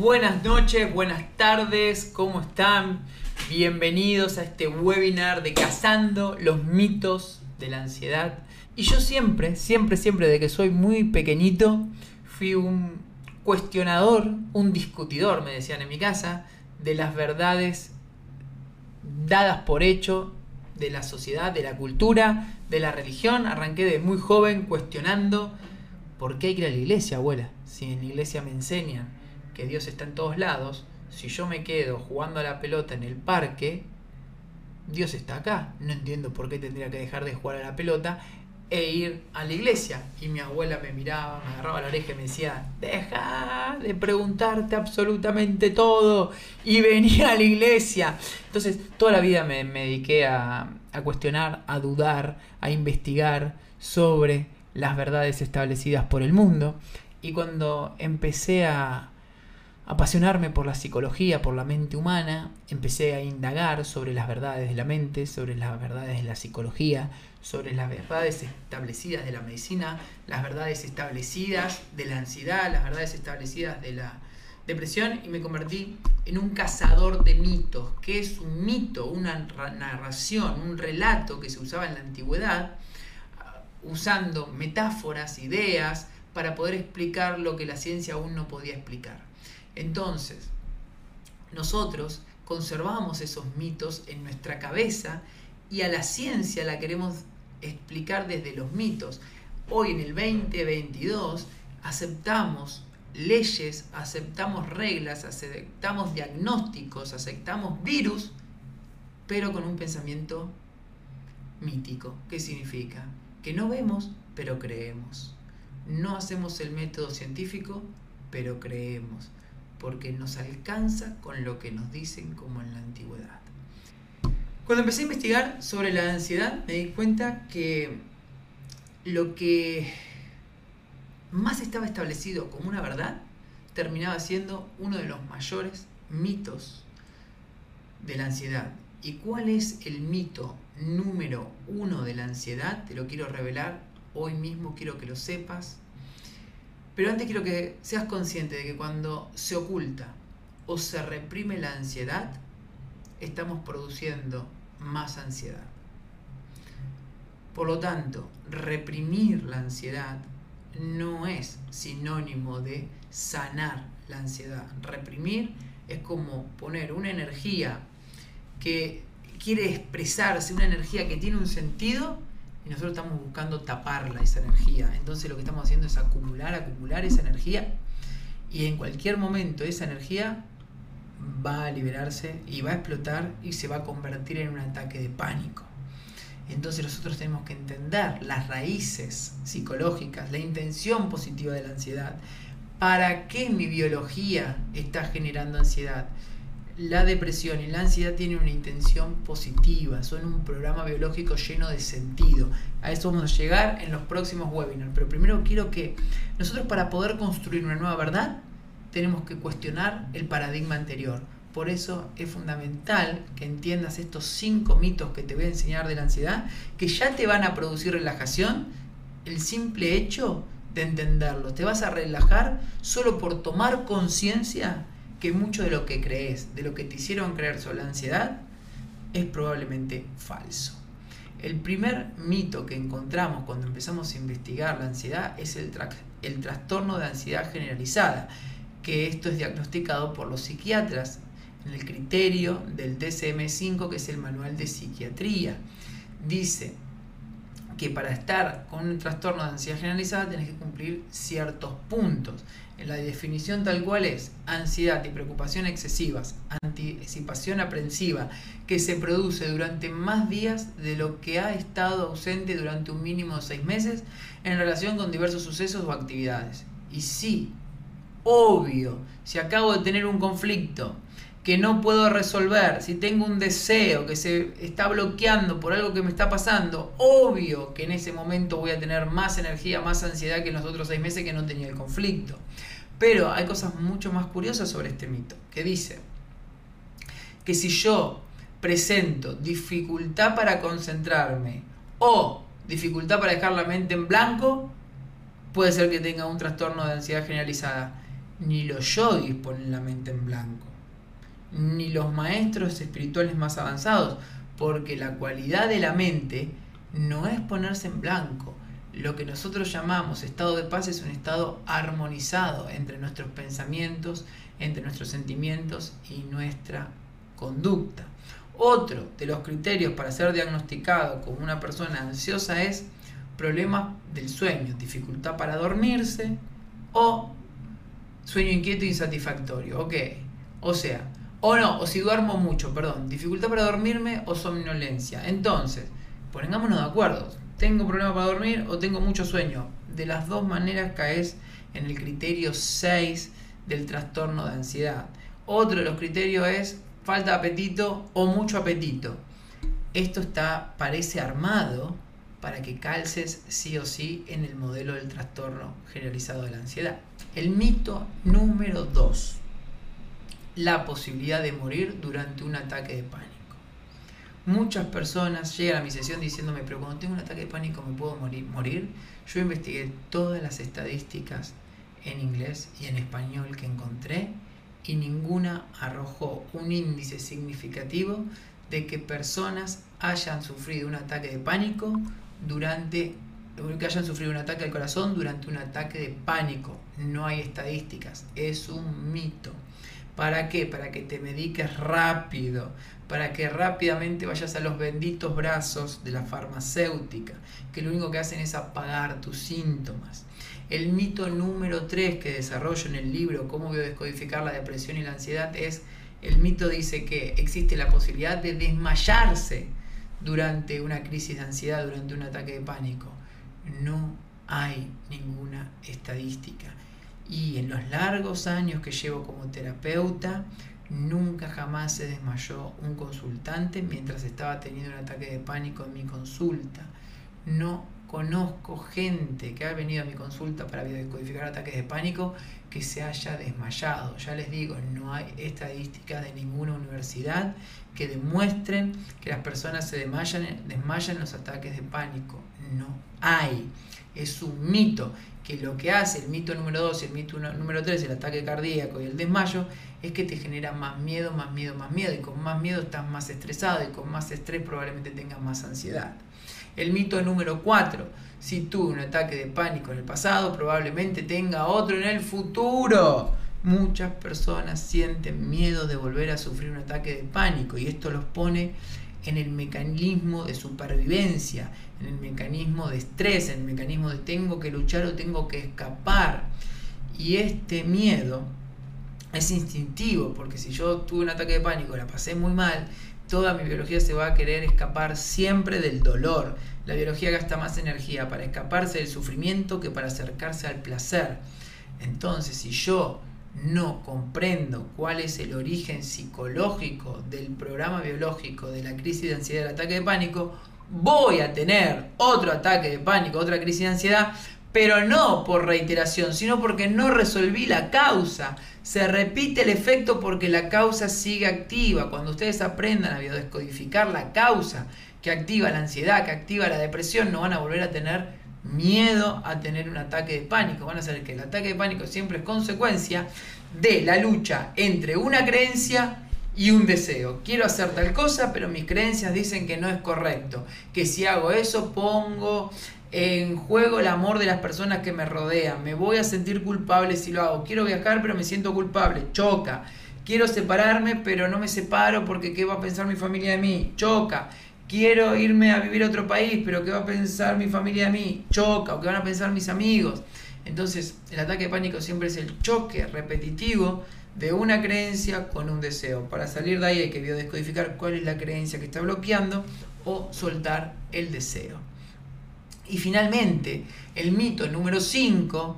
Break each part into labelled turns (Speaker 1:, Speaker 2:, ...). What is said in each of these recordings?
Speaker 1: Buenas noches, buenas tardes, ¿cómo están? Bienvenidos a este webinar de Cazando los mitos de la ansiedad. Y yo siempre, siempre, siempre, de que soy muy pequeñito, fui un cuestionador, un discutidor, me decían en mi casa, de las verdades dadas por hecho de la sociedad, de la cultura, de la religión. Arranqué de muy joven cuestionando por qué hay que ir a la iglesia, abuela. Si en la iglesia me enseñan que Dios está en todos lados, si yo me quedo jugando a la pelota en el parque, Dios está acá. No entiendo por qué tendría que dejar de jugar a la pelota e ir a la iglesia. Y mi abuela me miraba, me agarraba la oreja y me decía, deja de preguntarte absolutamente todo y venía a la iglesia. Entonces, toda la vida me, dediqué a, a cuestionar, a dudar, a investigar sobre las verdades establecidas por el mundo. Y cuando empecé a, apasionarme por la psicología, por la mente humana, empecé a indagar sobre las verdades de la mente, sobre las verdades de la psicología, sobre las verdades establecidas de la medicina, las verdades establecidas de la ansiedad, las verdades establecidas de la depresión y me convertí en un cazador de mitos. ¿Qué es un mito? Una narración, un relato que se usaba en la antigüedad usando metáforas, ideas, para poder explicar lo que la ciencia aún no podía explicar. Entonces, nosotros conservamos esos mitos en nuestra cabeza y a la ciencia la queremos explicar desde los mitos. Hoy en el 2022 aceptamos leyes, aceptamos reglas, aceptamos diagnósticos, aceptamos virus, pero con un pensamiento mítico. ¿Qué significa? Que no vemos, pero creemos. No hacemos el método científico, pero creemos porque nos alcanza con lo que nos dicen como en la antigüedad. Cuando empecé a investigar sobre la ansiedad me di cuenta que lo que más estaba establecido como una verdad terminaba siendo uno de los mayores mitos de la ansiedad. ¿Y cuál es el mito número uno de la ansiedad? Te lo quiero revelar. Hoy mismo quiero que lo sepas. Pero antes quiero que seas consciente de que cuando se oculta o se reprime la ansiedad, estamos produciendo más ansiedad. Por lo tanto, reprimir la ansiedad no es sinónimo de sanar la ansiedad. Reprimir es como poner una energía que quiere expresarse, una energía que tiene un sentido y nosotros estamos buscando taparla, esa energía. Entonces lo que estamos haciendo es acumular, acumular esa energía y en cualquier momento esa energía va a liberarse y va a explotar y se va a convertir en un ataque de pánico. Entonces nosotros tenemos que entender las raíces psicológicas, la intención positiva de la ansiedad. ¿Para qué mi biología está generando ansiedad? La depresión y la ansiedad tienen una intención positiva, son un programa biológico lleno de sentido. A eso vamos a llegar en los próximos webinars, pero primero quiero que nosotros para poder construir una nueva verdad tenemos que cuestionar el paradigma anterior. Por eso es fundamental que entiendas estos cinco mitos que te voy a enseñar de la ansiedad, que ya te van a producir relajación, el simple hecho de entenderlo. Te vas a relajar solo por tomar conciencia que mucho de lo que crees, de lo que te hicieron creer sobre la ansiedad, es probablemente falso. El primer mito que encontramos cuando empezamos a investigar la ansiedad es el, el trastorno de ansiedad generalizada, que esto es diagnosticado por los psiquiatras en el criterio del DSM-5, que es el manual de psiquiatría. Dice que para estar con un trastorno de ansiedad generalizada tenés que cumplir ciertos puntos. La definición tal cual es ansiedad y preocupación excesivas, anticipación aprensiva, que se produce durante más días de lo que ha estado ausente durante un mínimo de seis meses en relación con diversos sucesos o actividades. Y sí, obvio, si acabo de tener un conflicto, que no puedo resolver, si tengo un deseo que se está bloqueando por algo que me está pasando, obvio que en ese momento voy a tener más energía, más ansiedad que en los otros seis meses que no tenía el conflicto. Pero hay cosas mucho más curiosas sobre este mito, que dice que si yo presento dificultad para concentrarme o dificultad para dejar la mente en blanco, puede ser que tenga un trastorno de ansiedad generalizada. ni los yogis ponen la mente en blanco, ni los maestros espirituales más avanzados, porque la cualidad de la mente no es ponerse en blanco. Lo que nosotros llamamos estado de paz es un estado armonizado entre nuestros pensamientos, entre nuestros sentimientos y nuestra conducta. Otro de los criterios para ser diagnosticado como una persona ansiosa es problemas del sueño, dificultad para dormirse o sueño inquieto e insatisfactorio. Ok, o sea, o no, o si duermo mucho, perdón, dificultad para dormirme o somnolencia. Entonces, pongámonos de acuerdo. ¿Tengo problema para dormir o tengo mucho sueño? De las dos maneras caes en el criterio 6 del trastorno de ansiedad. Otro de los criterios es falta de apetito o mucho apetito. Esto está, parece armado para que calces sí o sí en el modelo del trastorno generalizado de la ansiedad. El mito número 2. La posibilidad de morir durante un ataque de pánico. Muchas personas llegan a mi sesión diciéndome, pero cuando tengo un ataque de pánico me puedo morir. morir. Yo investigué todas las estadísticas en inglés y en español que encontré y ninguna arrojó un índice significativo de que personas hayan sufrido un ataque de pánico durante que hayan sufrido un ataque al corazón durante un ataque de pánico. No hay estadísticas, es un mito. ¿Para qué? Para que te mediques rápido, para que rápidamente vayas a los benditos brazos de la farmacéutica, que lo único que hacen es apagar tus síntomas. El mito número 3 que desarrollo en el libro Cómo biodescodificar la depresión y la ansiedad es, el mito dice que existe la posibilidad de desmayarse durante una crisis de ansiedad, durante un ataque de pánico. No hay ninguna estadística. Y en los largos años que llevo como terapeuta, nunca jamás se desmayó un consultante mientras estaba teniendo un ataque de pánico en mi consulta. No conozco gente que ha venido a mi consulta para decodificar ataques de pánico que se haya desmayado. Ya les digo, no hay estadísticas de ninguna universidad que demuestren que las personas se desmayan, desmayan los ataques de pánico. No hay. Es un mito que lo que hace el mito número 2 y el mito número 3, el ataque cardíaco y el desmayo, es que te genera más miedo, más miedo, más miedo. Y con más miedo estás más estresado y con más estrés probablemente tengas más ansiedad. El mito número 4. Si tuve un ataque de pánico en el pasado, probablemente tenga otro en el futuro. Muchas personas sienten miedo de volver a sufrir un ataque de pánico y esto los pone en el mecanismo de supervivencia, en el mecanismo de estrés, en el mecanismo de tengo que luchar o tengo que escapar. Y este miedo es instintivo, porque si yo tuve un ataque de pánico, la pasé muy mal, toda mi biología se va a querer escapar siempre del dolor. La biología gasta más energía para escaparse del sufrimiento que para acercarse al placer. Entonces, si yo no comprendo cuál es el origen psicológico del programa biológico de la crisis de ansiedad del ataque de pánico, voy a tener otro ataque de pánico, otra crisis de ansiedad, pero no por reiteración, sino porque no resolví la causa. Se repite el efecto porque la causa sigue activa. Cuando ustedes aprendan a biodescodificar la causa que activa la ansiedad, que activa la depresión, no van a volver a tener miedo a tener un ataque de pánico. Van a saber que el ataque de pánico siempre es consecuencia de la lucha entre una creencia y un deseo. Quiero hacer tal cosa, pero mis creencias dicen que no es correcto. Que si hago eso pongo en juego el amor de las personas que me rodean. Me voy a sentir culpable si lo hago. Quiero viajar, pero me siento culpable. Choca. Quiero separarme, pero no me separo porque ¿qué va a pensar mi familia de mí? Choca. Quiero irme a vivir a otro país, pero ¿qué va a pensar mi familia de mí? Choca. ¿O qué van a pensar mis amigos? Entonces, el ataque de pánico siempre es el choque repetitivo de una creencia con un deseo. Para salir de ahí hay que biodescodificar cuál es la creencia que está bloqueando o soltar el deseo. Y finalmente, el mito número 5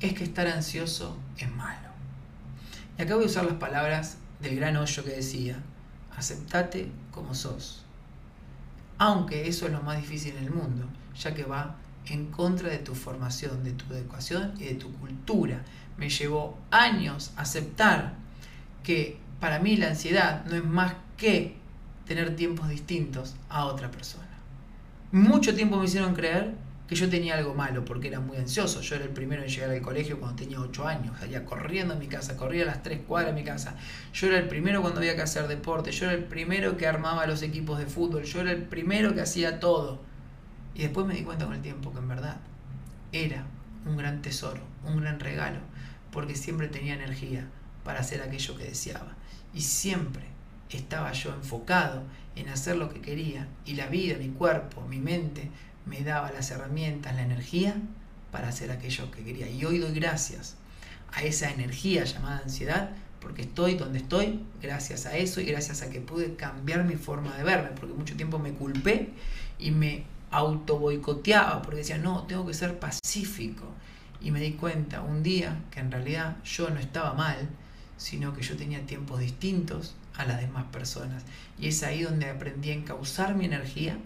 Speaker 1: es que estar ansioso es malo. Y acá voy a usar las palabras del gran hoyo que decía, aceptate como sos. Aunque eso es lo más difícil en el mundo, ya que va en contra de tu formación, de tu educación y de tu cultura. Me llevó años aceptar que para mí la ansiedad no es más que tener tiempos distintos a otra persona mucho tiempo me hicieron creer que yo tenía algo malo porque era muy ansioso. Yo era el primero en llegar al colegio cuando tenía 8 años, salía corriendo a mi casa, corría a las 3 cuadras de mi casa. Yo era el primero cuando había que hacer deporte, yo era el primero que armaba los equipos de fútbol, yo era el primero que hacía todo. Y después me di cuenta con el tiempo que en verdad era un gran tesoro, un gran regalo, porque siempre tenía energía para hacer aquello que deseaba. Y siempre estaba yo enfocado en hacer lo que quería y la vida, mi cuerpo, mi mente me daba las herramientas, la energía para hacer aquello que quería. Y hoy doy gracias a esa energía llamada ansiedad porque estoy donde estoy gracias a eso y gracias a que pude cambiar mi forma de verme, porque mucho tiempo me culpé y me auto boicoteaba porque decía, no, tengo que ser pacífico. Y me di cuenta un día que en realidad yo no estaba mal, sino que yo tenía tiempos distintos a las demás personas. Y es ahí donde aprendí a encauzar mi energía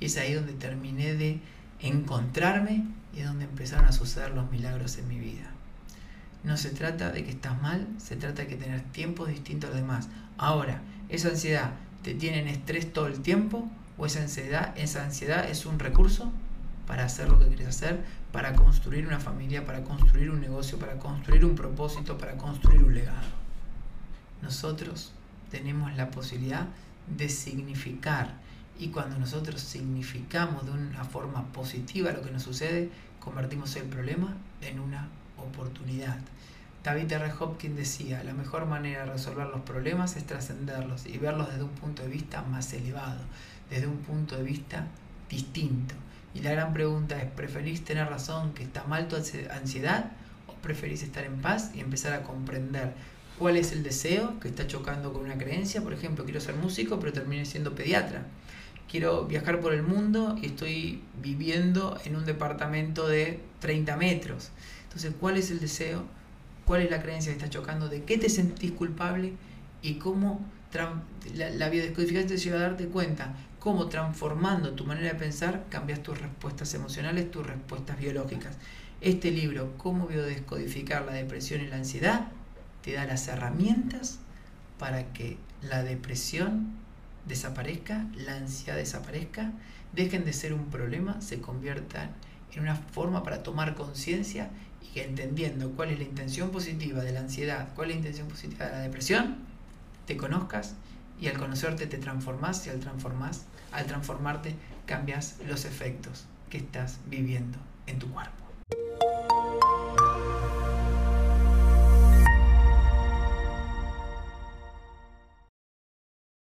Speaker 1: y es ahí donde terminé de encontrarme y es donde empezaron a suceder los milagros en mi vida. No se trata de que estás mal, se trata de que tener tiempos distintos a los demás. Ahora, esa ansiedad te tiene en estrés todo el tiempo o esa ansiedad, esa ansiedad es un recurso para hacer lo que quieres hacer, para construir una familia, para construir un negocio, para construir un propósito, para construir un legado. Nosotros tenemos la posibilidad de significar y cuando nosotros significamos de una forma positiva lo que nos sucede, convertimos el problema en una oportunidad. David R. Hopkins decía, la mejor manera de resolver los problemas es trascenderlos y verlos desde un punto de vista más elevado, desde un punto de vista distinto. Y la gran pregunta es, ¿preferís tener razón que está mal tu ansiedad o preferís estar en paz y empezar a comprender cuál es el deseo que está chocando con una creencia? Por ejemplo, quiero ser músico pero terminé siendo pediatra. Quiero viajar por el mundo y estoy viviendo en un departamento de 30 metros. Entonces, ¿cuál es el deseo? ¿Cuál es la creencia que está chocando? ¿De qué te sentís culpable? Y cómo la, biodescodificación te lleva a darte cuenta cómo transformando tu manera de pensar cambias tus respuestas emocionales, tus respuestas biológicas. Este libro, Cómo biodescodificar la depresión y la ansiedad, te da las herramientas para que la depresión desaparezca, la ansiedad desaparezca, dejen de ser un problema, se conviertan en una forma para tomar conciencia y que entendiendo cuál es la intención positiva de la ansiedad, cuál es la intención positiva de la depresión, te conozcas y al conocerte te transformas y al, al transformarte cambias los efectos que estás viviendo en tu cuerpo.